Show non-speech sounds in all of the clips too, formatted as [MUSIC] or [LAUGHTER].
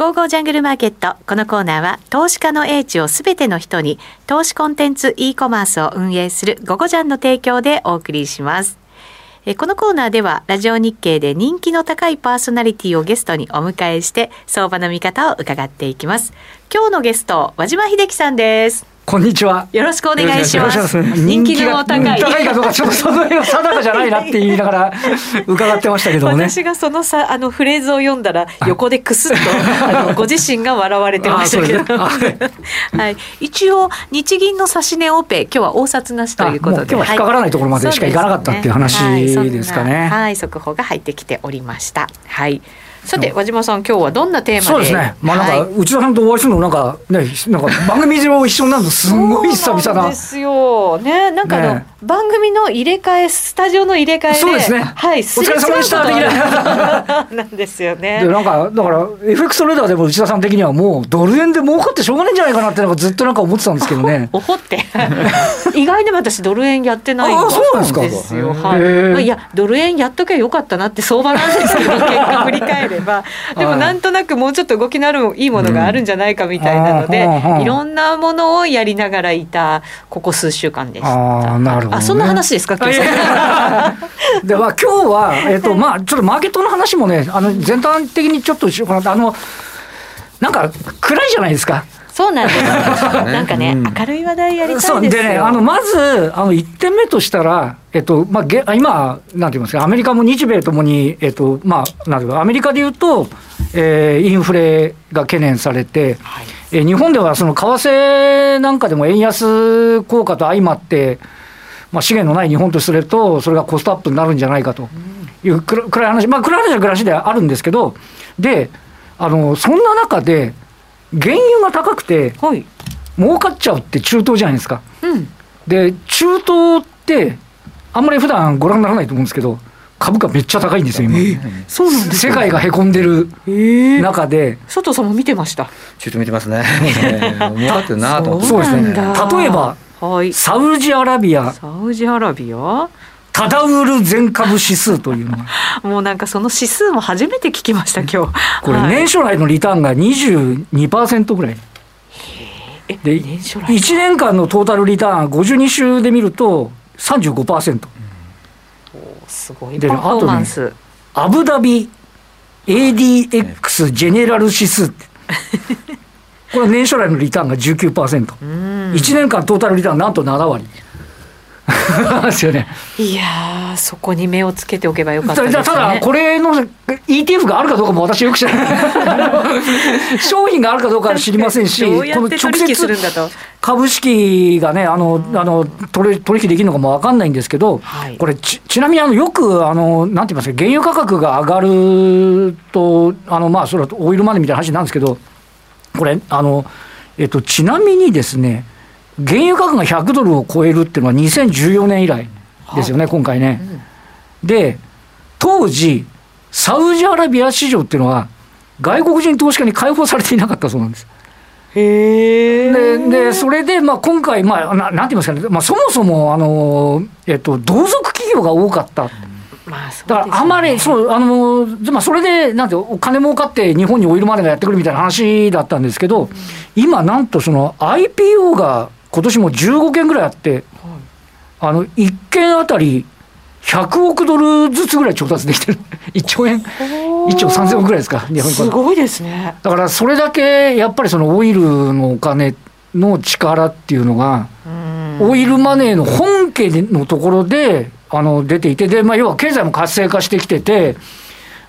ゴーゴージャングルマーケット。このコーナーは、投資家の英知をすべての人に、投資コンテンツ e コマースを運営するゴゴジャンの提供でお送りします。えこのコーナーではラジオ日経で人気の高いパーソナリティをゲストにお迎えして相場の見方を伺っていきます今日のゲスト和島秀樹さんですこんにちは。よろしくお願いします。人気の高い。高いかどうか、ちょっとその辺は定かじゃないなって言いながら [LAUGHS] 伺ってましたけどね。私がそのさ、あのフレーズを読んだら、横でくすっと、あの [LAUGHS] ご自身が笑われてましたけど。[LAUGHS] はい。一応、日銀の指値オペ、今日は大札なしということで。今日は引っかからないところまでしか行かなかったっていう話ですかね。はい、速報が入ってきておりました。はい。さて和島さん今日はどんなテーマで？そうですね。まあなんか、はい、内田さんとお会いするのなんかねなんか番組上一緒になるのすごい久々なですよ。ねなんかあの、ね、番組の入れ替えスタジオの入れ替えでそうですね。はいお疲れ様でしたな。んですよね。[LAUGHS] でなんかだから FX トレーダーでも内田さん的にはもうドル円で儲かってしょうがないんじゃないかなってなんかずっとなんか思ってたんですけどね。[LAUGHS] おほって。[LAUGHS] 意外に私ドル円やってないんそうなんですよ。はい、まあ、いやドル円やっとけばよかったなって相場なんですけど結果振り返ればでもなんとなくもうちょっと動きのあるいいものがあるんじゃないかみたいなので、うん、いろんなものをやりながらいたここ数週間でした。あなるほど、ね、あそんな話ですか？今日 [LAUGHS] では今日は、えっとまあ、ちょっとマーケットの話もねあの全体的にちょっとしようかあのなんか暗いじゃないですか。そうなんです。なんかね、うん、明るい話題やりたいでね、あのまずあの一点目としたら、えっとまあげ今なんて言いますか、アメリカも日米ともにえっとまあなんていうかアメリカで言うと、えー、インフレが懸念されて、はい、えー、日本ではその為替なんかでも円安効果と相まって。まあ、資源のない日本とすると、それがコストアップになるんじゃないかと。いう暗い話、まあ、暗い話は暗い話ではあるんですけど、で、あのそんな中で、原油が高くて、はい、儲かっちゃうって中東じゃないですか。うん、で、中東って、あんまり普段ご覧にならないと思うんですけど、株価めっちゃ高いんですよ、今。えー、そうなんです世界がへこんでる中で、佐藤さんも見てました？ちょっと見てますね。[LAUGHS] 儲かってるなとそうですね。例えば、はい、サウジアラビア。サウジアラビア？タダウル全株指数というの。がもうなんかその指数も初めて聞きました今日。これ年初来のリターンが22%ぐらい。で1年間のトータルリターン52週で見ると35%、うん、おすごい。パフォーマンス、ね、アブダビ ADX ジェネラル指数って。[LAUGHS] これ年初来のリターンが 19%1 年間トータルリターンなんと7割ですよね。いやそこに目をつけておけばよかったですね。ただ、これの ETF があるかどうかも私よく知らない [LAUGHS] 商品があるかどうか知りませんし、この直接株式がね、あの、あの取取引できるのかも分かんないんですけど、はい、これち、ちなみにあのよく、あのなんて言いますか、原油価格が上がると、あのまあ、それはオイルマネーみたいな話なんですけど、これ、あのえっと、ちなみにですね、原油価格が100ドルを超えるっていうのは2014年以来ですよね、今回ね。で、当時、サウジアラビア市場っていうのは、外国人投資家に開放されていなかったそうなんです。へででそれで、まあ、今回、まあ、ななんて言いますかね、まあ、そもそもあの、えっと、同族企業が多かった。まあ、だからあまり、そう、あの、まあ、それで、なんて、お金儲かって日本にオイルマネーがやってくるみたいな話だったんですけど、今、なんとその IPO が今年も15件ぐらいあって、はい、あの1件あたり100億ドルずつぐらい調達できてる、[LAUGHS] 1兆円、1兆3000億ぐらいですか、日本すごいですね。だからそれだけやっぱりそのオイルのお金の力っていうのが、オイルマネーの本家のところであの出ていて、でまあ、要は経済も活性化してきてて、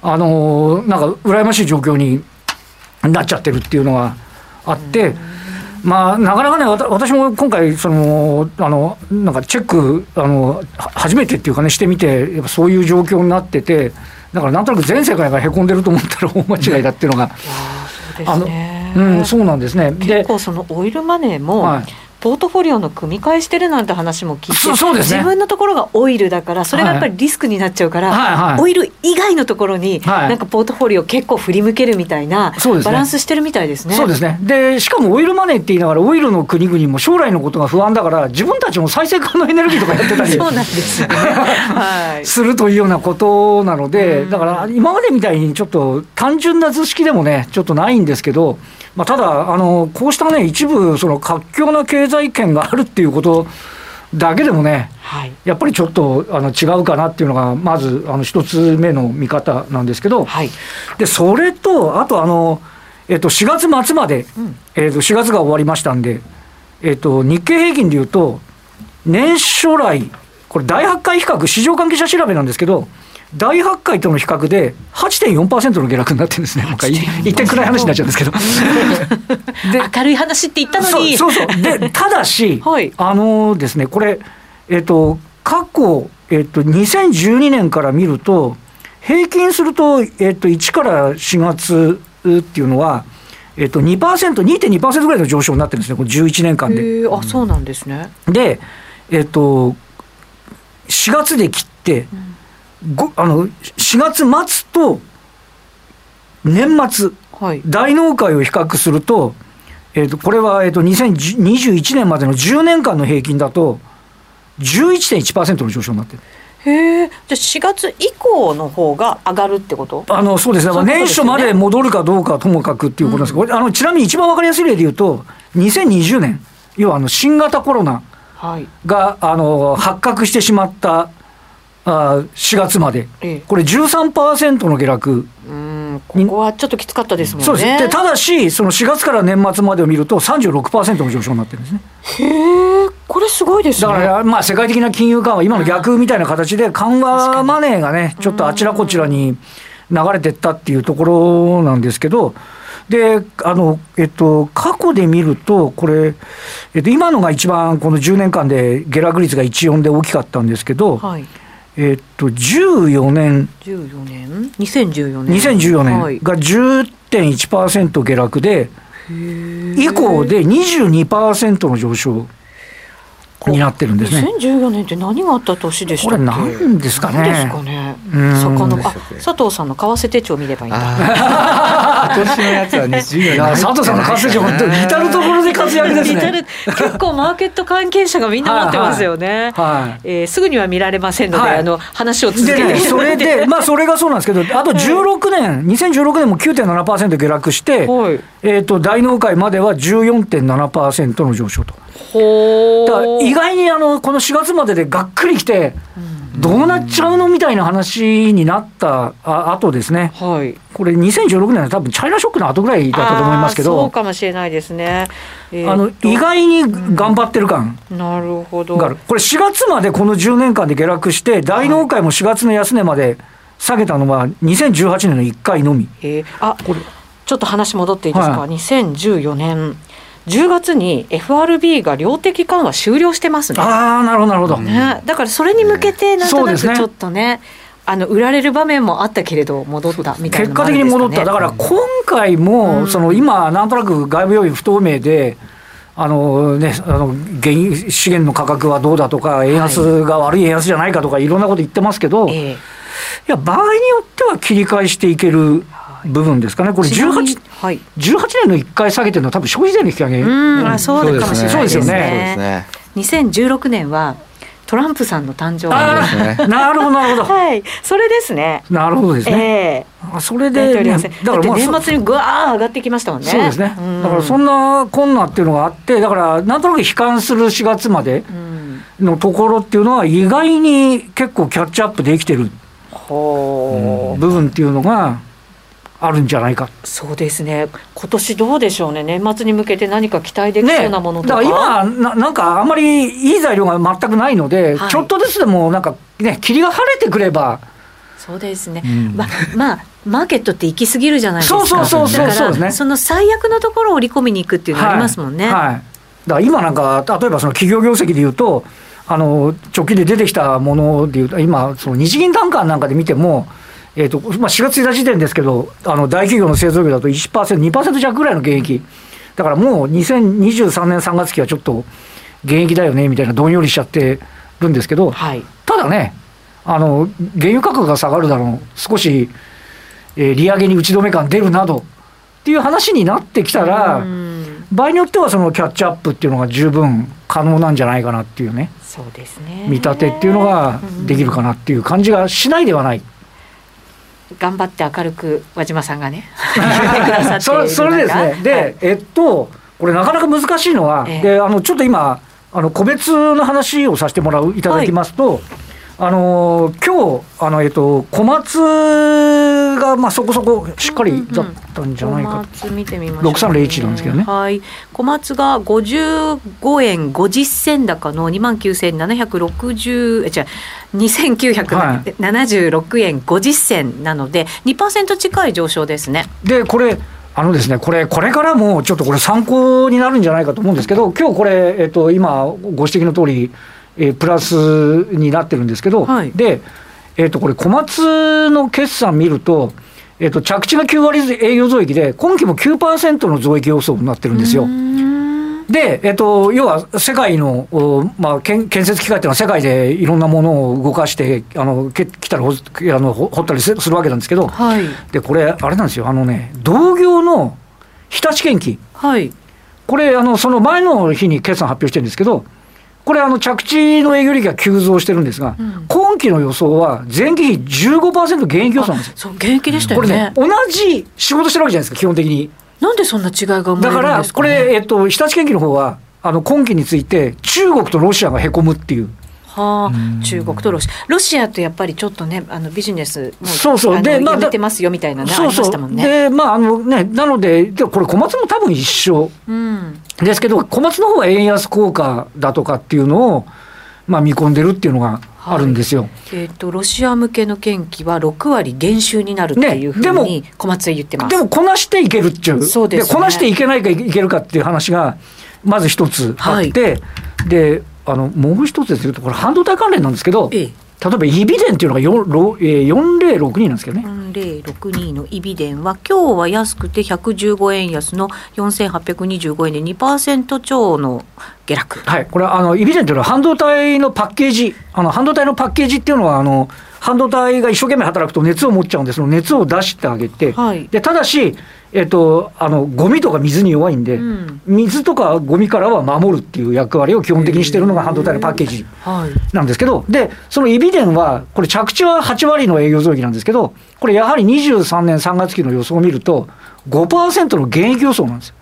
あのなんか羨ましい状況になっちゃってるっていうのがあって。まあ、なかなかね、私も今回、その、あの、なんかチェック、あの、初めてっていうかね、してみて、やっぱそういう状況になってて、だからなんとなく全世界がへこんでると思ったら [LAUGHS] 大間違いだっていうのが、あの、うん、そうなんですね。結構そのオイルマネーも、はいポートフォリオの組み替えしてるなんて話も聞いてそうそうですね自分のところがオイルだからそれがやっぱりリスクになっちゃうから、はいはいオイル以外のところに、はいなんかポートフォリオ結構振り向けるみたいな、バランスしてるみたいですね。そうですね。で、しかもオイルマネーって言いながら、オイルの国々も将来のことが不安だから、自分たちも再生可能エネルギーとかやってたり [LAUGHS] そうなんですよね。はい。するというようなことなので、うんだから今までみたいにちょっと単純な図式でもね、ちょっとないんですけど、まあ、ただあの、こうしたね、一部、その活況な経済圏があるっていうことだけでもね、はい。やっぱりちょっとあの違うかなっていうのが、まずあの一つ目の見方なんですけど、はい。でそれと、あとあの、えっと、4月末まで、うんえっと、4月が終わりましたんで、えっと、日経平均でいうと、年初来、これ、第8回比較、市場関係者調べなんですけど、第8回との比較で8.4%の下落になってるんですね、なんかい言って暗い話になっちゃうんですけど。[LAUGHS] で明るい話って言ったのに。そうそうで [LAUGHS] ただし、はいあのですねこれ、えっと過去、えっと2012年から見ると平均すると、えっと1から4月っていうのは、えっと2%、2.2%ぐらいの上昇になってるんですね、この11年間で。あ、そうなんですね。で、えっと4月で切って、ごあの4月末と年末、はい。大納会を比較すると、えー、とこれは、えー、と2021年までの10年間の平均だと、11.1%の上昇になってる。へえ。じゃあ4月以降の方が上がるってこと？あのそうですね、そういうこと年初まで戻るかどうかはともかくっていうことなんですけど、これあのちなみに一番わかりやすい例で言うと、2020年、要はあの新型コロナはい。があの発覚してしまったあ4月まで、ええこれ13%の下落うん。ここはちょっときつかったですもんね。そうですでただし、その4月から年末までを見ると、36%の上昇になってるんですね。へえ。これすごいですね。だから、まあ、世界的な金融緩和、今の逆みたいな形で、緩和マネーがね、ちょっとあちらこちらに流れてったっていうところなんですけど、で、あの、えっと、過去で見ると、これ、えっと、今のが一番この10年間で下落率が1、4で大きかったんですけど、はい。えっと、14年、14年、2014年。2014はい。年が10.1%下落で、以降で22%の上昇になってるんですね。2014年って何があった年でしたっけ？これ何ですかね。何ですかね。佐藤さんの為替手帳見ればいいんだ。[LAUGHS] 今年のやつは20い年。や佐藤さんの活躍本当に至る所で活躍ですね。結構マーケット関係者がみんな持ってますよね、[LAUGHS] はい。えーすぐには見られませんので、はい。あの話を続けて。それで、[LAUGHS] まあ、それがそうなんですけど、あと16年、2016年も9.7%下落して、はい。えっと、大納会までは14.7%の上昇と。ほだから意ー外にあのこの4月まででがっくりきて、どうなっちゃうのみたいな話になったあ後ですね、はい。これ、2016年は多分チャイナショックの後ぐらいだったと思いますけあーそうど、かもしれないですね、えーあのと意外に頑張ってる感。なるほど。がある、これ、4月までこの10年間で下落して、大納会も4月の安値まで下げたのは2018年の1回のみ。えーあこれちょっと話戻っていいですか、はい。2014年10月に FRB が量的緩和終了してますね。ああ、なるほど、なるほど。ね、だからそれに向けてなんとなくちょっとねあの売られる場面もあったけれど戻ったみたいな結果的に戻った、だから今回も、その今、なんとなく外部要因不透明で、あのね、あの原油資源の価格はどうだとか、円安が悪い円安じゃないかとか、いろんなこと言ってますけど、いえ。や、場合によっては切り返していける部分ですかね、これえちなみに18、はい。18年の1回下げてるのは、多分消費税の引き上げ。うんあそうかもしれないですそうですよね。そうですね。ね。2016年はトランプさんの誕生あそうですあ、なるほど、なるほど。[LAUGHS] はい。それですね。なるほどですね。ええ。あそれ大で、ね、だってまあそ年末にぐわー上がってきましたもんね。そうですね、ん。だからそんなこんなっていうのがあって、だからなんとなく悲観する4月までうん。のところっていうのは、意外に結構キャッチアップできてる。部分っていうのがあるんじゃないか。そうですね。今年どうでしょうね。年末に向けて何か期待できそうなものとか、だから今な、なんかあんまりいい材料が全くないので、はい。ちょっとずつでもなんかね、霧が晴れてくれば、そうですね、うん。ま [LAUGHS] まあマーケットって行き過ぎるじゃないですか。そうそうそうそうだからその最悪のところを織り込みに行くっていうのありますもんね、はい。はいだから今なんか、例えばその企業業績でいうと、あの直近で出てきたものでいうと、今、その日銀単価なんかで見ても、えーとまあ、4月1日時点ですけど、あの大企業の製造業だと1%、2%弱ぐらいの減益、だからもう2023年3月期はちょっと現役だよねみたいなどんよりしちゃってるんですけど、はい。ただね、あの原油価格が下がるだろう、少し、えー利上げに打ち止め感出るなどっていう話になってきたら、うん場合によってはそのキャッチアップっていうのが十分可能なんじゃないかなっていうね、そうですね。見立てっていうのができるかなっていう感じがしないではない。頑張って明るく和島さんがね [LAUGHS] そそれでですね、で、はい。えっと、これなかなか難しいのは、ええ。であのちょっと今、あの個別の話をさせてもらういただきますと、あの今日あのえっと小松がまあそこそこしっかりだったんじゃないか小松見てみましょう、6301なんですけどねはい。小松が55円50銭高の2万9760え違う2976円50銭なので2%近い上昇ですね。でこれあのですねこれこれからもちょっとこれ参考になるんじゃないかと思うんですけど今日これ、えっと、今ご指摘の通り、えープラスになってるんですけど、はい。で、えっと、これ小松の決算見ると、えっと、着地が9割営業増益で今期も9%の増益予想になってるんですよ。で、えっと、要は世界の、おまあ、建建設機械っていうのは世界でいろんなものを動かしてあのけ来たらほあのほ掘ったりすするわけなんですけど、はい。でこれあれなんですよ。あのね同業の日立建機はい。これあのその前の日に決算発表してるんですけどこれあの着地の営業利益が急増してるんですが、うん今期の予想は前期比15%減益予想なんですよ。そう現役でしたよね。これね同じ仕事してるわけじゃないですか基本的に。なんでそんな違いが生まれだからるんですか、ね、これ、えっと、日立建機の方はあの今期について中国とロシアがへこむっていう。はうん。あ、中国とロシア、ロシアとやっぱりちょっとね、あのビジネスもそうそう。でまあやめてますよみたいなね、ありましたもんね。でまああのねなのででこれ小松も多分一緒。うん、ですけど、小松の方は円安効果だとかっていうのを、まあ、見込んでるっていうのがあるんですよ。えっ、とロシア向けの建機は6割減収になるっていうふうに小松は言ってます。でも、こなしていけるっていう、そうですね。こなしていけないかいけるかっていう話が、まず一つあって、であのもう一つですけど、これ、半導体関連なんですけど、ええ例えばイビデンっていうのがよろえー4062なんですけどね。4062のイビデンは今日は安くて115円安の4825円で2%超の下落。はい、これはあのイビデンというのは半導体のパッケージ、あの半導体のパッケージっていうのはあの、半導体が一生懸命働くと熱を持っちゃうんで、その熱を出してあげて、はいでただし、えっと、あのゴミとか水に弱いんで、うん水とかゴミからは守るっていう役割を基本的にしてるのが半導体のパッケージはい。なんですけど、で、そのイビデンは、これ、着地は8割の営業増益なんですけど、これ、やはり23年3月期の予想を見ると、5%の減益予想なんですよ。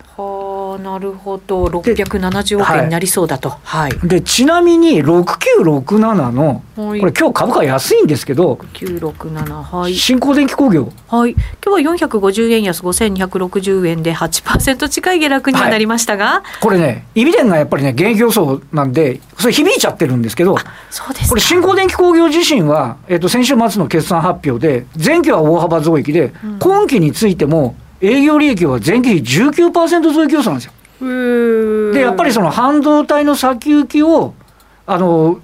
はあ、なるほど。670億円になりそうだと。はい。で、ちなみに6967の、こはいれ、今日株価安いんですけど、967はい。新興電気工業、はい。今日は450円安5260円で8%近い下落にはなりましたが、これね、イビデンがやっぱりね、減益予想なんで、それ響いちゃってるんですけど、そうですかこれ、新興電気工業自身は、えっと、先週末の決算発表で、前期は大幅増益で、うん今期についても、営業利益は前期比19%増益予想なんですよ。で、やっぱりその半導体の先行きを、あの、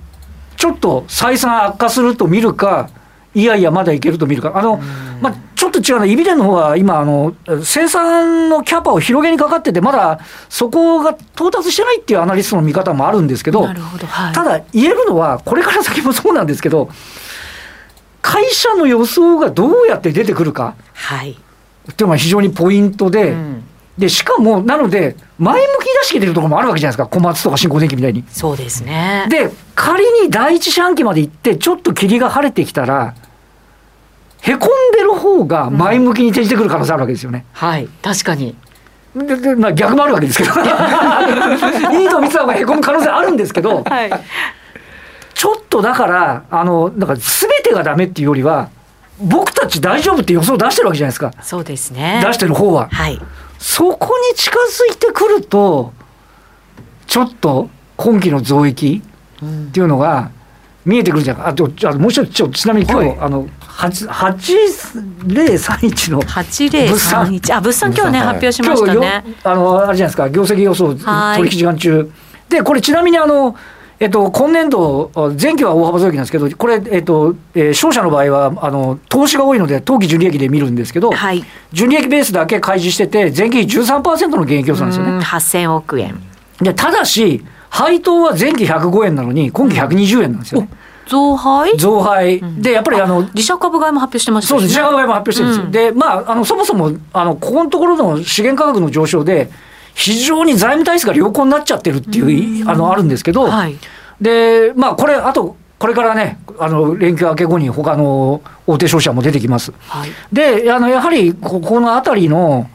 ちょっと採算悪化すると見るか、いやいや、まだいけると見るか、あの、まあ、ちょっと違うな、イビデンの方は今あの、生産のキャパを広げにかかってて、まだそこが到達してないっていうアナリストの見方もあるんですけどな、るほど。はい。ただ言えるのは、これから先もそうなんですけど、会社の予想がどうやって出てくるかはい。っていうのが非常にポイントで、うんでしかも、なので、前向き出して出るところもあるわけじゃないですか、小松とか新興電機みたいに。そうですね。で、仮に第一四半期まで行って、ちょっと霧が晴れてきたら、へこんでる方が前向きに転じてくる可能性あるわけですよね。はい。確かに。ででまあ、逆もあるわけですけど、[LAUGHS] いいと三つ葉がへこむ可能性あるんですけど、はい。ちょっとだから、あの、なんか全てがダメっていうよりは、僕たち大丈夫って予想出してるわけじゃないですか。そうですね。出してる方は。はい。そこに近づいてくると、ちょっと今期の増益うんっていうのが見えてくるんじゃないか。あと、もう一つ、ちょちなみに今日、はいあの、8 8031の、8031あ物産今日ね発表しましたねあの、あれじゃないですか、業績予想、はい取引時間中。で、これちなみにあの、えっと、今年度、前期は大幅増益なんですけど、これ、えっと、えー商社の場合は、あの、投資が多いので、当期純利益で見るんですけど、はい。純利益ベースだけ開示してて、前期比13%の減益予想なんですよね。うん8000億円。で、ただし、配当は前期105円なのに、今期120円なんですよね。増配？増配、でやっぱりあの自社株買いも発表してましたそうです、自社株買いも発表してるんですよ。うんで、まあ、あのそもそもあのここのところの資源価格の上昇で、非常に財務体質が良好になっちゃってるっていう、あのあるんですけど、はい。で、まあ、これ、あと、これからね、あの連休明け後に他の大手商社も出てきます。はい。で、あのやはりここのあたりの、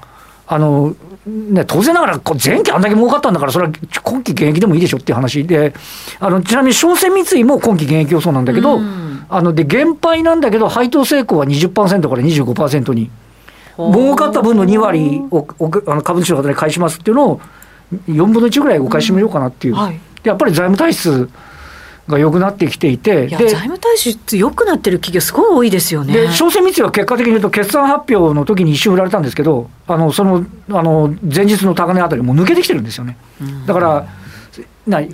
あのね、当然ながら、前期あんだけ儲かったんだから、それは今期現役でもいいでしょっていう話で、あのちなみに商船三井も今期現役予想なんだけど、うん。あので減配なんだけど、配当成功は20%から25%に、儲かった分の2割をおあの株主の方に返しますっていうのを、4分の1ぐらいお返ししようかなっていう、はい。でやっぱり財務体質が良くなってきていて、財務体質良くなってる企業すごい多いですよね。で商船三井は結果的に言うと、決算発表の時に一瞬売られたんですけど、あのそのあの前日の高値あたり、もう抜けてきてるんですよね。だからな前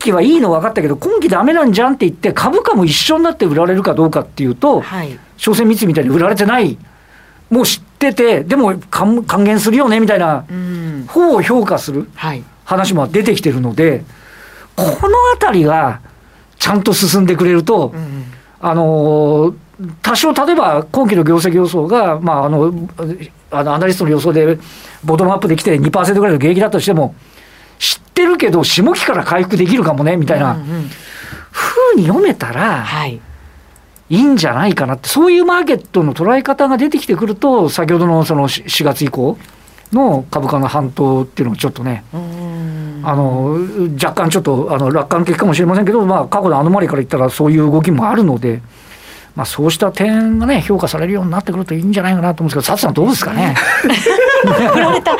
期はいいの分かったけど、今期ダメなんじゃんって言って、株価も一緒になって売られるかどうかっていうと、はい。商船三井みたいに売られてない、もう知ってて、でも還還元するよねみたいなうん。方を評価するはい。話も出てきてるので、このあたりがちゃんと進んでくれると、うんあのー多少、例えば今期の業績予想が、まあ、あのあのアナリストの予想で、ボトムアップできて2%ぐらいの減益だとしても、知ってるけど、下期から回復できるかもねみたいなうんうに読めたらはいいいんじゃないかなって、そういうマーケットの捉え方が出てきてくると、先ほどのその4月以降の株価の反動っていうのをちょっとね、うん。あの若干ちょっとあの楽観的かもしれませんけど、まあ、過去のアノマリから言ったらそういう動きもあるので、まあ、そうした点がね、評価されるようになってくるといいんじゃないかなと思うんですけど、佐藤さん、どうですかね？[LAUGHS] 振られた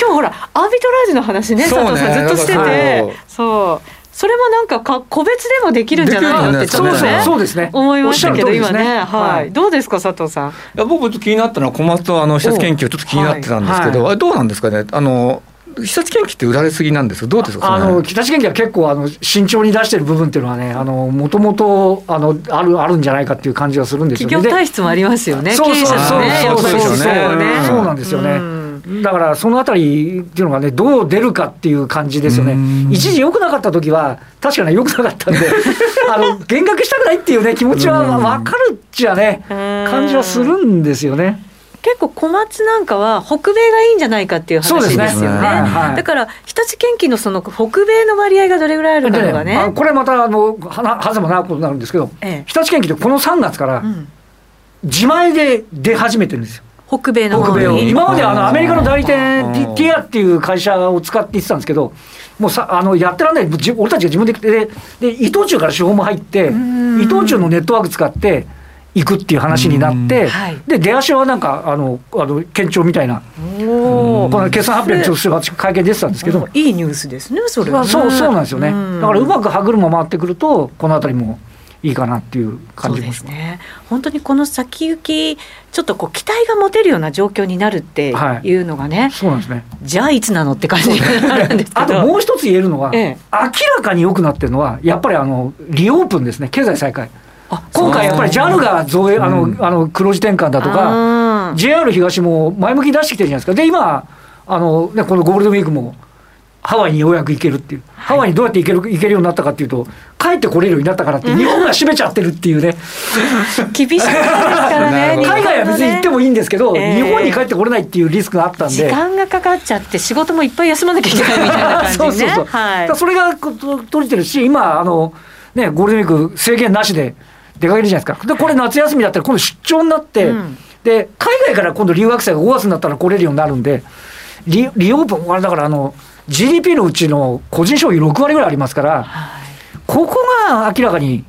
今日ほらアービトラージュの話ねね佐藤さんずっとしてて。そうそれもなんかか個別でもできるんじゃないのってちょっとねそうですね。思いましたけど今ね。はい。どうですか佐藤さん？いや僕ちょっと気になったのは小松とあの施設研究ちょっと気になってたんですけど、はい。あれどうなんですかね？あの施設研究って売られすぎなんですけどどうですかあその北地研究は結構あの慎重に出してる部分っていうのはね、もともとあのあるあるんじゃないかっていう感じがするんですよね。企業体質もありますよね。経そう営者そうのねやっぱりそうですよねね。そうなんですよね。うんだからそのあたりっていうのがね、どう出るかっていう感じですよねうん。一時良くなかった時は、確かに良くなかったんで、[LAUGHS] あの減額したくないっていうね、気持ちはうん分かるっちゃね、うん感じはするんですよね。結構小松なんかは北米がいいんじゃないかっていう話ですよね。そうですねはいはいだから日立研機のその北米の割合がどれぐらいあるかとかね。あこれまたあのはなはずもなことになるんですけど、ええ日立研機ってこの3月からうん自前で出始めてるんですよ。北米の方北米をに。今まであのアメリカの代理店うん。ティティアっていう会社を使って言ってたんですけどもうさあのやってらんない。じ俺たちが自分ででで伊藤忠から手法も入ってん。伊藤忠のネットワーク使って行くっていう話になってはい。で出足はなんかあのあの堅調みたいな。この決算発表にちょっと私会見出てたんですけど。いいニュースですねそれは。ね。まあそうそうなんですよね。ん。だからうまく歯車回ってくるとこの辺りもいいかなっていう感じもします。ですね。本当にこの先行きちょっとこう期待が持てるような状況になるっていうのがね、そうなんですねじゃあいつなのって感じになるんですけど。あともう一つ言えるのは、ええ明らかに良くなってるのは、やっぱりあのリオープンですね、経済再開。あ今回やっぱり JAL が増営あの、うんあの黒字転換だとか、か JR 東も前向きに出してきてるじゃないですか、で、今、あのね、このゴールデンウィークもハワイにようやく行けるっていう、ハワイにどうやって行ける行けるようになったかっていうと、帰ってこれるようになったからって、日本が閉めちゃってるっていうね、厳しいですからね。[LAUGHS] 海外は別に行ってもいいんですけど、ええ日本に帰ってこれないっていうリスクがあったん時で。間がかかっちゃって仕事もいっぱい休まなきゃいけないみたいな感じね。[LAUGHS] そうそうそう、はい。それがこと取れてるし、今あの、ね、ゴールデンウィーク、制限なしで出かけるじゃないですか、でこれ、夏休みだったら、今度出張になって、うんで、海外から今度、留学生が5月になったら来れるようになるんで、リリオープン、あれだからあの、GDP のうちの個人消費6割ぐらいありますから、ここが明らかに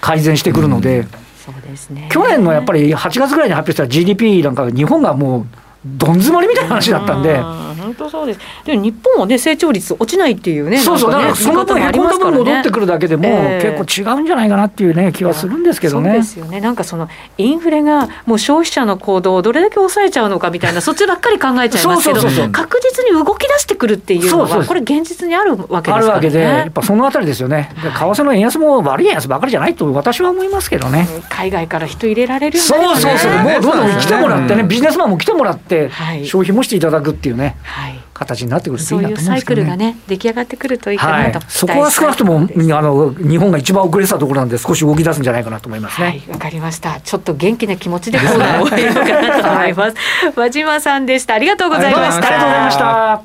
改善してくるので、そうですね。去年のやっぱり8月ぐらいに発表した GDP なんか、日本がもう、どん詰まりみたいな話だったんで。うん本当そうです。でも日本はね成長率落ちないっていうね。そうそう、ねからその分、へこんだ分戻ってくるだけでも、ええ結構違うんじゃないかなっていうね、気はするんですけどねそうで。すよね。なんかそのインフレがもう消費者の行動をどれだけ抑えちゃうのかみたいなそっちばっかり考えちゃいますけどそうそうそうそう確実に動き出してくるっていうのはこれ現実にあるわけですからね。あるわけで、やっぱそのあたりですよね。で為替の円安も悪い円安ばかりじゃないと私は思いますけどね。海外から人入れられるようにそうそうそう、もうどんどん来てもらってね、うんビジネスマンも来てもらってはい、消費もしていただくっていうね。はい。形になってくるといいそういうサイなと思うんですけど、ね、クルがね出来上がってくるといいかはないと、そこは少なくともあの日本が一番遅れてたところなんで少し動き出すんじゃないかなと思いますね。はい、わかりました。ちょっと元気な気持ちでコーナーを終えようかなと思います。[LAUGHS] 和島さんでした。ありがとうございましありがとうございまた。した。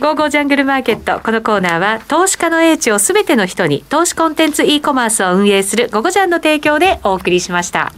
ゴーゴージャングルマーケット。このコーナーは投資家の英知をすべての人に投資コンテンツ e コマースを運営するゴゴジャンの提供でお送りしました。